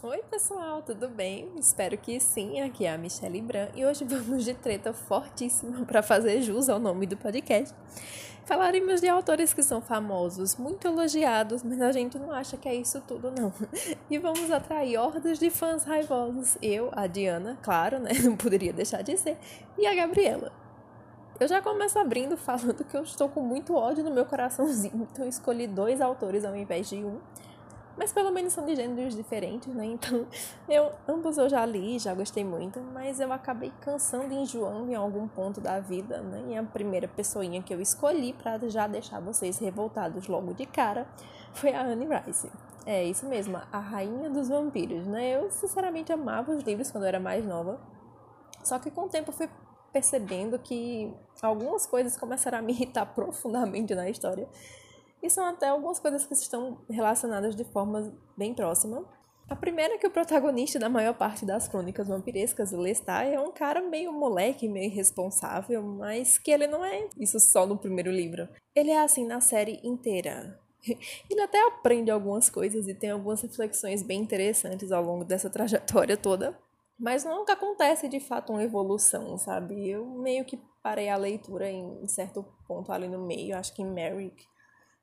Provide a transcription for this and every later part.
Oi, pessoal, tudo bem? Espero que sim. Aqui é a Michelle Bran e hoje vamos de treta fortíssima para fazer jus ao nome do podcast. Falaremos de autores que são famosos, muito elogiados, mas a gente não acha que é isso tudo, não. E vamos atrair hordas de fãs raivosos. Eu, a Diana, claro, né? Não poderia deixar de ser, e a Gabriela. Eu já começo abrindo falando que eu estou com muito ódio no meu coraçãozinho, então escolhi dois autores ao invés de um mas pelo menos são de gêneros diferentes, né? Então, eu ambos eu já li, já gostei muito, mas eu acabei cansando e enjoando em algum ponto da vida, né? E a primeira pessoinha que eu escolhi para já deixar vocês revoltados logo de cara foi a Anne Rice. É isso mesmo, a rainha dos vampiros, né? Eu sinceramente amava os livros quando eu era mais nova. Só que com o tempo eu fui percebendo que algumas coisas começaram a me irritar profundamente na história. E são até algumas coisas que estão relacionadas de forma bem próxima. A primeira é que o protagonista da maior parte das crônicas vampirescas, o Lestat, é um cara meio moleque, meio irresponsável, mas que ele não é isso só no primeiro livro. Ele é assim na série inteira. Ele até aprende algumas coisas e tem algumas reflexões bem interessantes ao longo dessa trajetória toda, mas nunca acontece de fato uma evolução, sabe? Eu meio que parei a leitura em certo ponto ali no meio, acho que em Merrick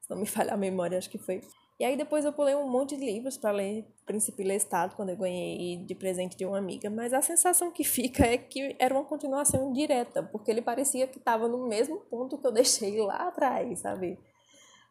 não me falha a memória, acho que foi. E aí depois eu pulei um monte de livros para ler Príncipe Lestat quando eu ganhei de presente de uma amiga, mas a sensação que fica é que era uma continuação direta, porque ele parecia que estava no mesmo ponto que eu deixei lá atrás, sabe?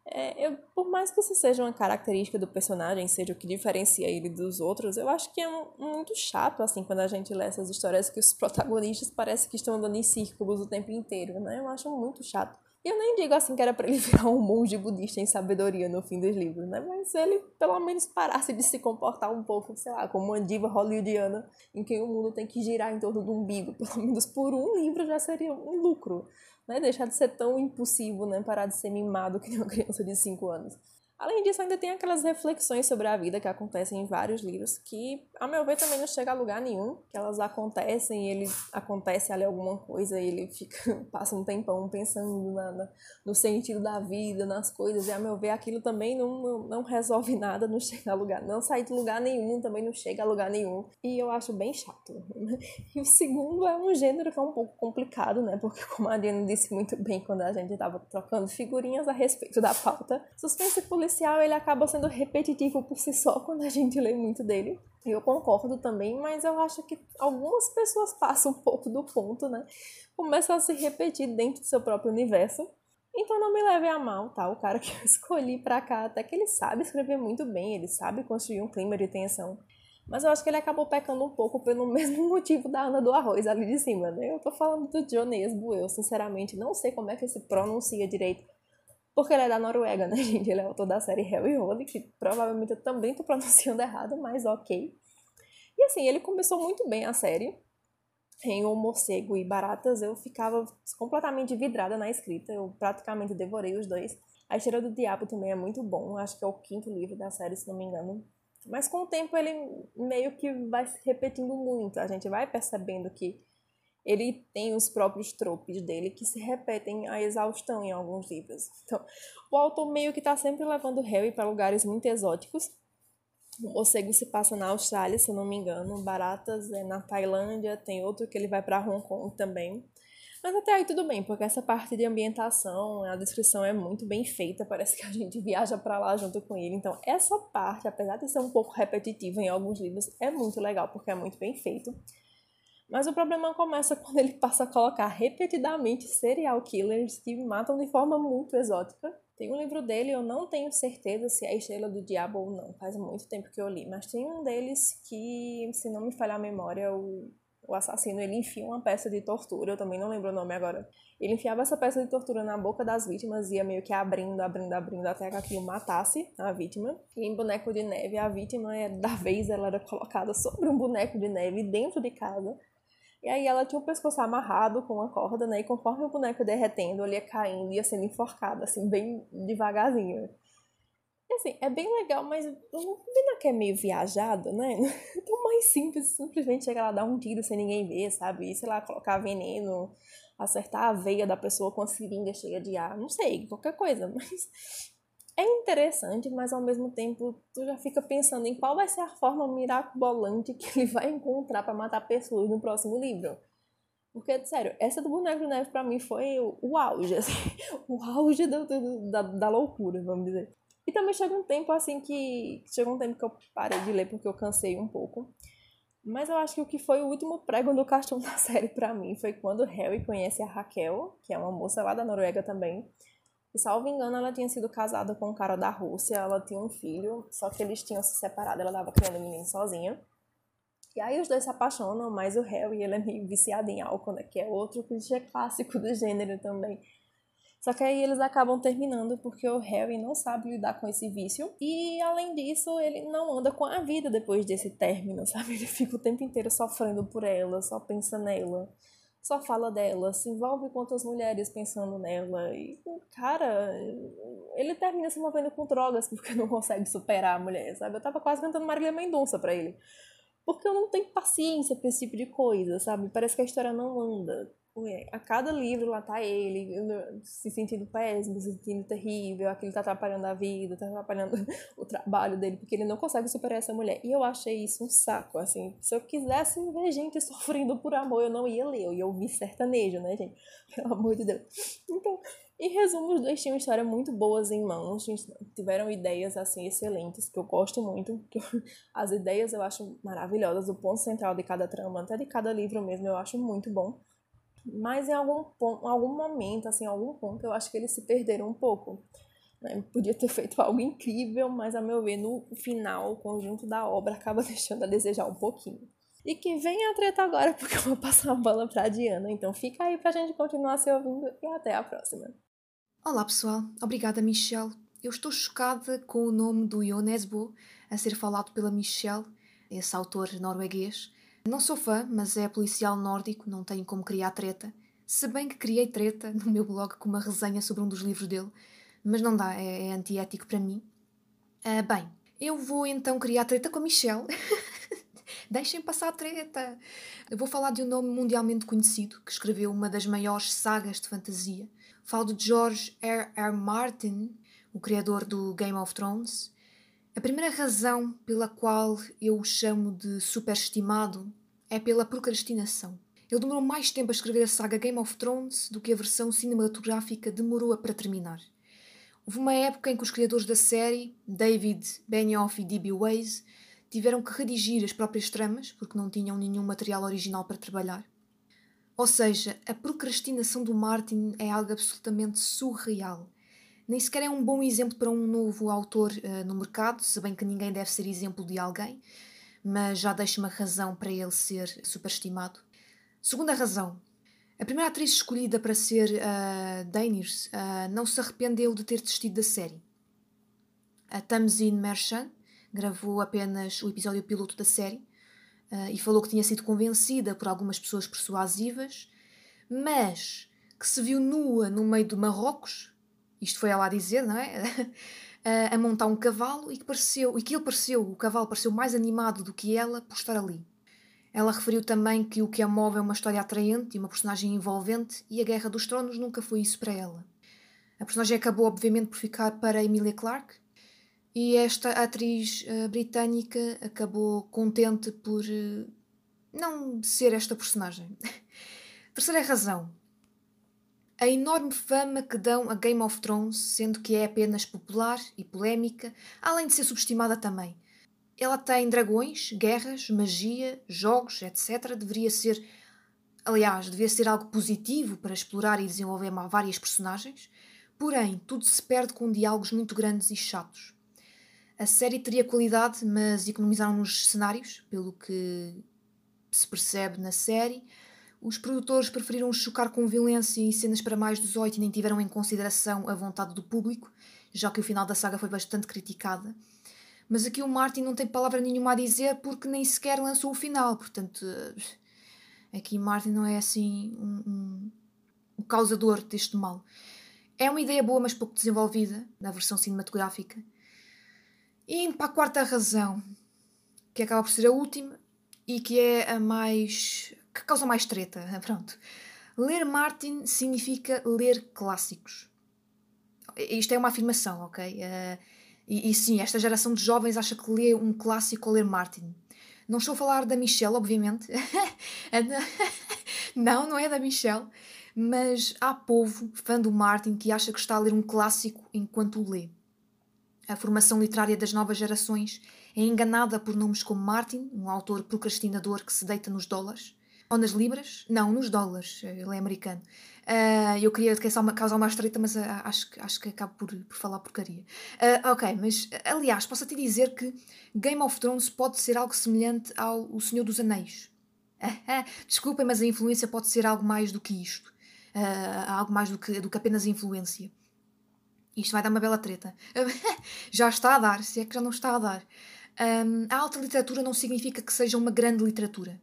É, eu, por mais que isso seja uma característica do personagem, seja o que diferencia ele dos outros, eu acho que é um, muito chato, assim, quando a gente lê essas histórias que os protagonistas parecem que estão andando em círculos o tempo inteiro, né? Eu acho muito chato. E eu nem digo assim que era para ele virar um monge budista em sabedoria no fim dos livros, né? Mas ele pelo menos parasse de se comportar um pouco, sei lá, como uma diva hollywoodiana em que o mundo tem que girar em torno do umbigo, pelo menos por um livro já seria um lucro, né? Deixar de ser tão impulsivo, né? Parar de ser mimado que uma criança de 5 anos. Além disso, ainda tem aquelas reflexões sobre a vida que acontecem em vários livros, que, a meu ver, também não chega a lugar nenhum, que elas acontecem, ele acontece ali alguma coisa, e ele fica, passa um tempão pensando na, na, no sentido da vida, nas coisas, e a meu ver, aquilo também não, não, não, resolve nada, não chega a lugar, não sai de lugar nenhum, também não chega a lugar nenhum, e eu acho bem chato. E o segundo é um gênero que é um pouco complicado, né, porque como a Diana disse muito bem quando a gente estava trocando figurinhas a respeito da pauta, suspense político policial ele acaba sendo repetitivo por si só quando a gente lê muito dele. Eu concordo também, mas eu acho que algumas pessoas passam um pouco do ponto, né? Começam a se repetir dentro do seu próprio universo. Então não me leve a mal, tá? O cara que eu escolhi pra cá, até que ele sabe escrever muito bem, ele sabe construir um clima de tensão. Mas eu acho que ele acabou pecando um pouco pelo mesmo motivo da Ana do Arroz ali de cima, né? Eu tô falando do John eu sinceramente não sei como é que se pronuncia direito porque ele é da Noruega, né, gente? Ele é autor da série Hell e Holy, que provavelmente eu também tô pronunciando errado, mas ok. E assim, ele começou muito bem a série. Em O Morcego e Baratas, eu ficava completamente vidrada na escrita. Eu praticamente devorei os dois. A História do Diabo também é muito bom. Acho que é o quinto livro da série, se não me engano. Mas com o tempo ele meio que vai se repetindo muito. A gente vai percebendo que ele tem os próprios tropes dele que se repetem a exaustão em alguns livros. Então, o autor meio que está sempre levando Harry para lugares muito exóticos. O morcego se passa na Austrália, se eu não me engano. Baratas é na Tailândia, tem outro que ele vai para Hong Kong também. Mas até aí tudo bem, porque essa parte de ambientação, a descrição é muito bem feita, parece que a gente viaja para lá junto com ele. Então, essa parte, apesar de ser um pouco repetitiva em alguns livros, é muito legal, porque é muito bem feito. Mas o problema começa quando ele passa a colocar repetidamente serial killers que matam de forma muito exótica. Tem um livro dele, eu não tenho certeza se é a Estrela do Diabo ou não, faz muito tempo que eu li, mas tem um deles que, se não me falhar a memória, o, o assassino ele enfia uma peça de tortura, eu também não lembro o nome agora. Ele enfiava essa peça de tortura na boca das vítimas e ia meio que abrindo, abrindo, abrindo até que aquilo matasse a vítima. E em Boneco de Neve, a vítima, da vez, ela era colocada sobre um boneco de neve dentro de casa e aí ela tinha o pescoço amarrado com uma corda, né? E conforme o boneco derretendo, ele ia caindo, ia sendo enforcado, assim, bem devagarzinho. E, assim, é bem legal, mas combina que é meio viajado, né? Tão mais simples, simplesmente chegar lá, dar um tiro sem ninguém ver, sabe? E, sei lá, colocar veneno, acertar a veia da pessoa com a seringa cheia de ar, não sei, qualquer coisa, mas é interessante, mas ao mesmo tempo tu já fica pensando em qual vai ser a forma mirabolante que ele vai encontrar para matar pessoas no próximo livro. Porque, sério, essa do Boneco de Neve pra mim foi o, auge, assim, o auge do, do, da, da loucura, vamos dizer. E também chega um tempo assim que. Chega um tempo que eu parei de ler porque eu cansei um pouco. Mas eu acho que o que foi o último prego do cartão da série para mim foi quando Harry conhece a Raquel, que é uma moça lá da Noruega também. E salvo engano, ela tinha sido casada com um cara da Rússia, ela tinha um filho, só que eles tinham se separado, ela estava criando o menino sozinha. E aí os dois se apaixonam, mas o Harry ele é meio viciado em álcool, né? Que é outro clichê clássico do gênero também. Só que aí eles acabam terminando porque o Harry não sabe lidar com esse vício. E além disso, ele não anda com a vida depois desse término, sabe? Ele fica o tempo inteiro sofrendo por ela, só pensa nela, só fala dela, se envolve com outras mulheres pensando nela. E, cara, ele termina se movendo com drogas porque não consegue superar a mulher, sabe? Eu tava quase cantando Marília Mendonça pra ele. Porque eu não tenho paciência pra esse tipo de coisa, sabe? Parece que a história não anda. A cada livro lá tá ele se sentindo péssimo, se sentindo terrível, aquilo tá atrapalhando a vida, tá atrapalhando o trabalho dele, porque ele não consegue superar essa mulher. E eu achei isso um saco, assim. Se eu quisesse ver gente sofrendo por amor, eu não ia ler, eu ia ouvir sertanejo, né, gente? Pelo amor de Deus. Então, em resumo, os dois tinham histórias muito boas em mãos, tiveram ideias assim excelentes, que eu gosto muito. As ideias eu acho maravilhosas, o ponto central de cada trama, até de cada livro mesmo, eu acho muito bom. Mas em algum, ponto, algum momento, assim, em algum ponto, eu acho que eles se perderam um pouco. Né? Podia ter feito algo incrível, mas a meu ver, no final, o conjunto da obra acaba deixando a desejar um pouquinho. E que venha a treta agora, porque eu vou passar a bola pra Diana. Então fica aí pra gente continuar se ouvindo e até a próxima. Olá pessoal, obrigada Michelle. Eu estou chocada com o nome do Ionesbo a ser falado pela Michelle, esse autor norueguês. Não sou fã, mas é policial nórdico, não tenho como criar treta. Se bem que criei treta no meu blog com uma resenha sobre um dos livros dele, mas não dá, é, é antiético para mim. Uh, bem, eu vou então criar treta com a Michelle. Deixem passar a treta! Eu vou falar de um nome mundialmente conhecido que escreveu uma das maiores sagas de fantasia. Falo de George R. R. Martin, o criador do Game of Thrones. A primeira razão pela qual eu o chamo de superestimado é pela procrastinação. Ele demorou mais tempo a escrever a saga Game of Thrones do que a versão cinematográfica demorou para terminar. Houve uma época em que os criadores da série, David Benioff e D.B. Weiss, tiveram que redigir as próprias tramas porque não tinham nenhum material original para trabalhar. Ou seja, a procrastinação do Martin é algo absolutamente surreal. Nem sequer é um bom exemplo para um novo autor uh, no mercado, se bem que ninguém deve ser exemplo de alguém, mas já deixa uma razão para ele ser superestimado. Segunda razão. A primeira atriz escolhida para ser uh, Daenerys uh, não se arrependeu de ter desistido da série. A Tamzin Merchant gravou apenas o episódio piloto da série uh, e falou que tinha sido convencida por algumas pessoas persuasivas, mas que se viu nua no meio de Marrocos, isto foi ela a dizer, não é? uh, a montar um cavalo e que pareceu, e que ele pareceu, o cavalo pareceu mais animado do que ela por estar ali. Ela referiu também que o que a move é uma história atraente e uma personagem envolvente, e a Guerra dos Tronos nunca foi isso para ela. A personagem acabou, obviamente, por ficar para Emilia Clarke, e esta atriz uh, britânica acabou contente por uh, não ser esta personagem. Terceira razão. A enorme fama que dão a Game of Thrones, sendo que é apenas popular e polémica, além de ser subestimada também. Ela tem dragões, guerras, magia, jogos, etc. Deveria ser, aliás, devia ser algo positivo para explorar e desenvolver várias personagens. Porém, tudo se perde com diálogos muito grandes e chatos. A série teria qualidade, mas economizaram nos cenários, pelo que se percebe na série. Os produtores preferiram chocar com violência e cenas para mais 18 e nem tiveram em consideração a vontade do público, já que o final da saga foi bastante criticada. Mas aqui o Martin não tem palavra nenhuma a dizer porque nem sequer lançou o final, portanto, aqui Martin não é assim um, um, o causador deste mal. É uma ideia boa, mas pouco desenvolvida na versão cinematográfica e indo para a quarta razão, que acaba por ser a última e que é a mais. Que causa mais treta. Pronto. Ler Martin significa ler clássicos. isto é uma afirmação, ok? Uh, e, e, sim, esta geração de jovens acha que lê um clássico ao ler Martin. Não estou a falar da Michelle, obviamente. não, não é da Michelle. Mas há povo, fã do Martin, que acha que está a ler um clássico enquanto o lê. A formação literária das novas gerações é enganada por nomes como Martin, um autor procrastinador que se deita nos dólares, ou nas libras? Não, nos dólares, ele é americano. Uh, eu queria causar uma, estreita, mas uh, acho, acho que acabo por, por falar porcaria. Uh, ok, mas aliás, posso até dizer que Game of Thrones pode ser algo semelhante ao O Senhor dos Anéis. Desculpem, mas a influência pode ser algo mais do que isto. algo mais do que, do que apenas influência. Isto vai dar uma bela treta. já está a dar, se é que já não está a dar. Um, a alta literatura não significa que seja uma grande literatura.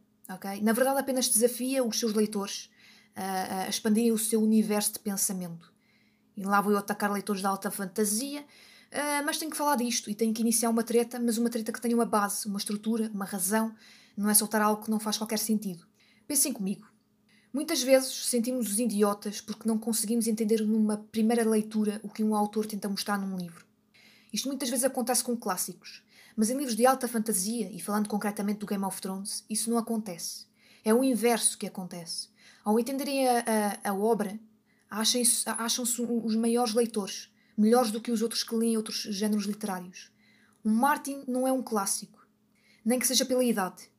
Na verdade, apenas desafia os seus leitores a, a expandirem o seu universo de pensamento. E lá vou eu atacar leitores de alta fantasia, uh, mas tenho que falar disto e tenho que iniciar uma treta, mas uma treta que tenha uma base, uma estrutura, uma razão, não é soltar algo que não faz qualquer sentido. Pensem comigo. Muitas vezes sentimos-nos idiotas porque não conseguimos entender numa primeira leitura o que um autor tenta mostrar num livro. Isto muitas vezes acontece com clássicos, mas em livros de alta fantasia, e falando concretamente do Game of Thrones, isso não acontece. É o inverso que acontece. Ao entenderem a, a, a obra, acham-se os maiores leitores, melhores do que os outros que leem outros géneros literários. Um Martin não é um clássico, nem que seja pela idade.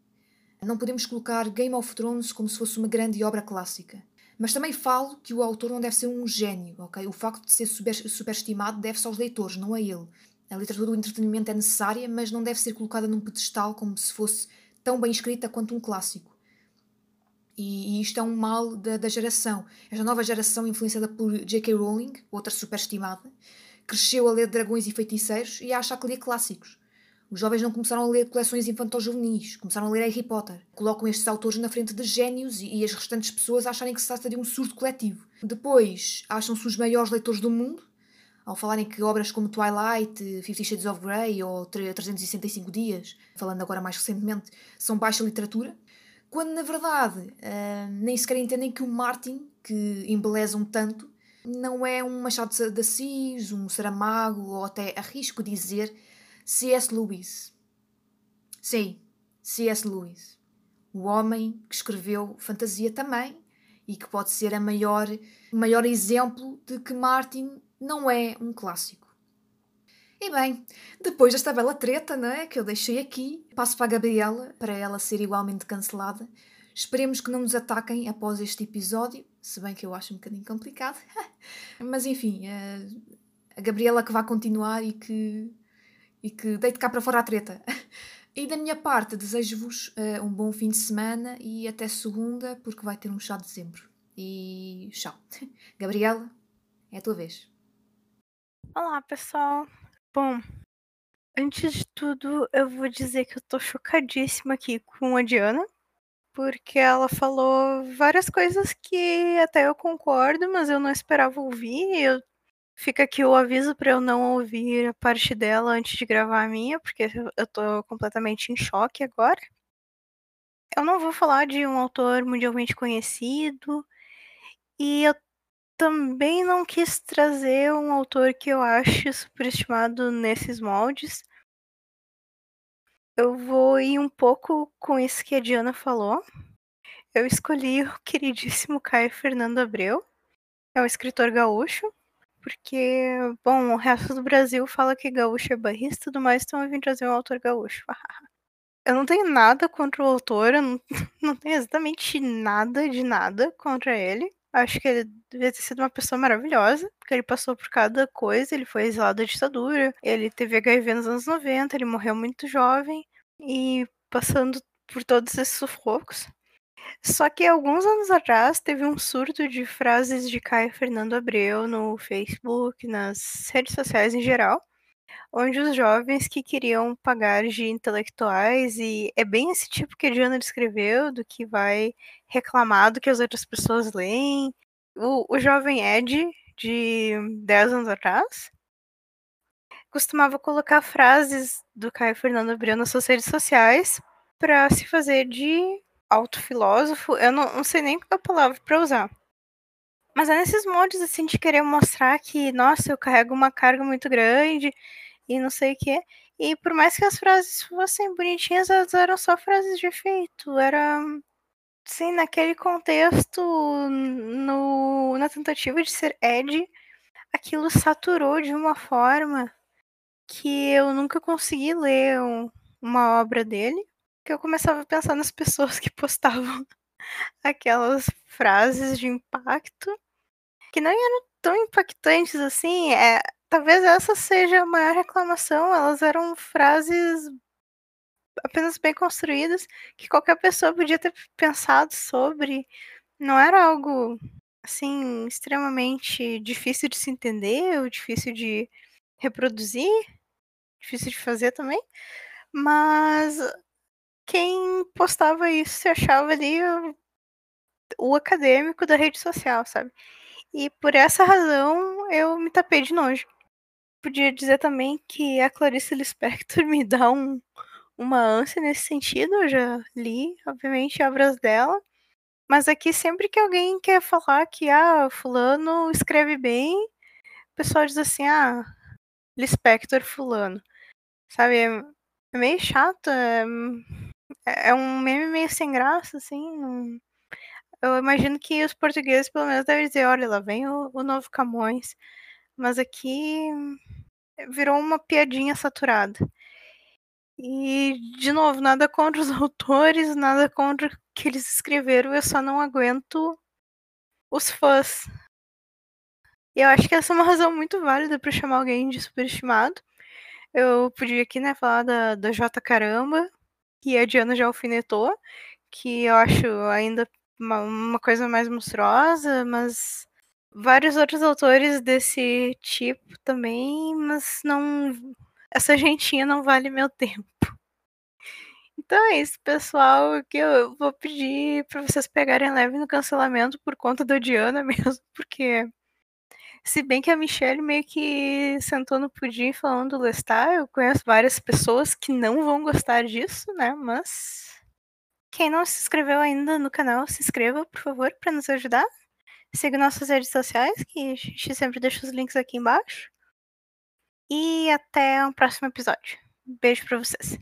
Não podemos colocar Game of Thrones como se fosse uma grande obra clássica. Mas também falo que o autor não deve ser um gênio, ok? O facto de ser super, superestimado deve-se aos leitores, não a ele. A literatura do entretenimento é necessária, mas não deve ser colocada num pedestal como se fosse tão bem escrita quanto um clássico. E, e isto é um mal da, da, geração. Esta nova geração, influenciada por J.K. Rowling, outra superestimada, cresceu a ler dragões e feiticeiros e a achar que lia clássicos. Os jovens não começaram a ler coleções infantil-juvenis, começaram a ler Harry Potter. Colocam estes autores na frente de génios e, e as restantes pessoas acharem que se trata de um surto coletivo. Depois, acham-se os maiores leitores do mundo, ao falarem que obras como Twilight, Fifty Shades of Grey ou 365 Dias, falando agora mais recentemente, são baixa literatura, quando na verdade uh, nem sequer entendem que o Martin, que embelezam tanto, não é um Machado de Assis, um Saramago ou até arrisco dizer C.S. Lewis. Sim, C.S. Lewis. O homem que escreveu fantasia também e que pode ser a maior, o maior exemplo de que Martin não é um clássico. E bem, depois desta bela treta né, que eu deixei aqui, passo para a Gabriela para ela ser igualmente cancelada. Esperemos que não nos ataquem após este episódio, se bem que eu acho um bocadinho complicado. Mas enfim, eh, a Gabriela que vai continuar e que, e que deite cá para fora a treta. E da minha parte, desejo-vos uh, um bom fim de semana e até segunda, porque vai ter um chá de dezembro. E tchau. Gabriela, é a tua vez. Olá, pessoal. Bom, antes de tudo, eu vou dizer que eu tô chocadíssima aqui com a Diana, porque ela falou várias coisas que até eu concordo, mas eu não esperava ouvir. Eu... Fica aqui o aviso para eu não ouvir a parte dela antes de gravar a minha, porque eu tô completamente em choque agora. Eu não vou falar de um autor mundialmente conhecido, e eu também não quis trazer um autor que eu acho superestimado nesses moldes. Eu vou ir um pouco com isso que a Diana falou. Eu escolhi o queridíssimo Caio Fernando Abreu. É um escritor gaúcho, porque, bom, o resto do Brasil fala que gaúcho é barrista e tudo mais, então eu vim trazer um autor gaúcho. eu não tenho nada contra o autor, eu não, não tenho exatamente nada de nada contra ele. Acho que ele devia ter sido uma pessoa maravilhosa, porque ele passou por cada coisa, ele foi exilado da ditadura, ele teve HIV nos anos 90, ele morreu muito jovem, e passando por todos esses sufocos. Só que alguns anos atrás teve um surto de frases de Caio Fernando Abreu no Facebook, nas redes sociais em geral, onde os jovens que queriam pagar de intelectuais, e é bem esse tipo que a Diana descreveu, do que vai reclamar do que as outras pessoas leem. O, o jovem Ed, de 10 anos atrás, costumava colocar frases do Caio Fernando Abreu nas suas redes sociais para se fazer de autofilósofo. Eu não, não sei nem qual é palavra para usar. Mas é nesses moldes, assim, de querer mostrar que, nossa, eu carrego uma carga muito grande e não sei o quê. E por mais que as frases fossem bonitinhas, elas eram só frases de efeito. Era, sim, naquele contexto, no, na tentativa de ser Ed, aquilo saturou de uma forma que eu nunca consegui ler um, uma obra dele. Que eu começava a pensar nas pessoas que postavam aquelas frases de impacto que não eram tão impactantes assim. É, talvez essa seja a maior reclamação. Elas eram frases apenas bem construídas que qualquer pessoa podia ter pensado sobre. Não era algo assim extremamente difícil de se entender ou difícil de reproduzir, difícil de fazer também. Mas quem postava isso se achava ali o, o acadêmico da rede social, sabe? E por essa razão eu me tapei de nojo. Podia dizer também que a Clarice Lispector me dá um, uma ânsia nesse sentido. Eu já li, obviamente, obras dela. Mas aqui, sempre que alguém quer falar que ah, fulano escreve bem, o pessoal diz assim, ah, Lispector fulano. Sabe, é, é meio chato, é, é um meme meio sem graça, assim. Não, eu imagino que os portugueses, pelo menos, devem dizer: olha, lá vem o, o novo Camões. Mas aqui virou uma piadinha saturada. E, de novo, nada contra os autores, nada contra o que eles escreveram, eu só não aguento os fãs. E eu acho que essa é uma razão muito válida para chamar alguém de superestimado. Eu podia aqui, né, falar da, da J Caramba, que a Diana já alfinetou, que eu acho ainda uma, uma coisa mais monstruosa, mas vários outros autores desse tipo também, mas não. Essa gentinha não vale meu tempo. Então é isso, pessoal, que eu vou pedir para vocês pegarem leve no cancelamento por conta da Diana mesmo, porque se bem que a Michelle meio que sentou no pudim falando do Lestat, eu conheço várias pessoas que não vão gostar disso, né? Mas quem não se inscreveu ainda no canal, se inscreva, por favor, para nos ajudar. Siga nossas redes sociais, que a gente sempre deixa os links aqui embaixo. E até o próximo episódio. Beijo para vocês.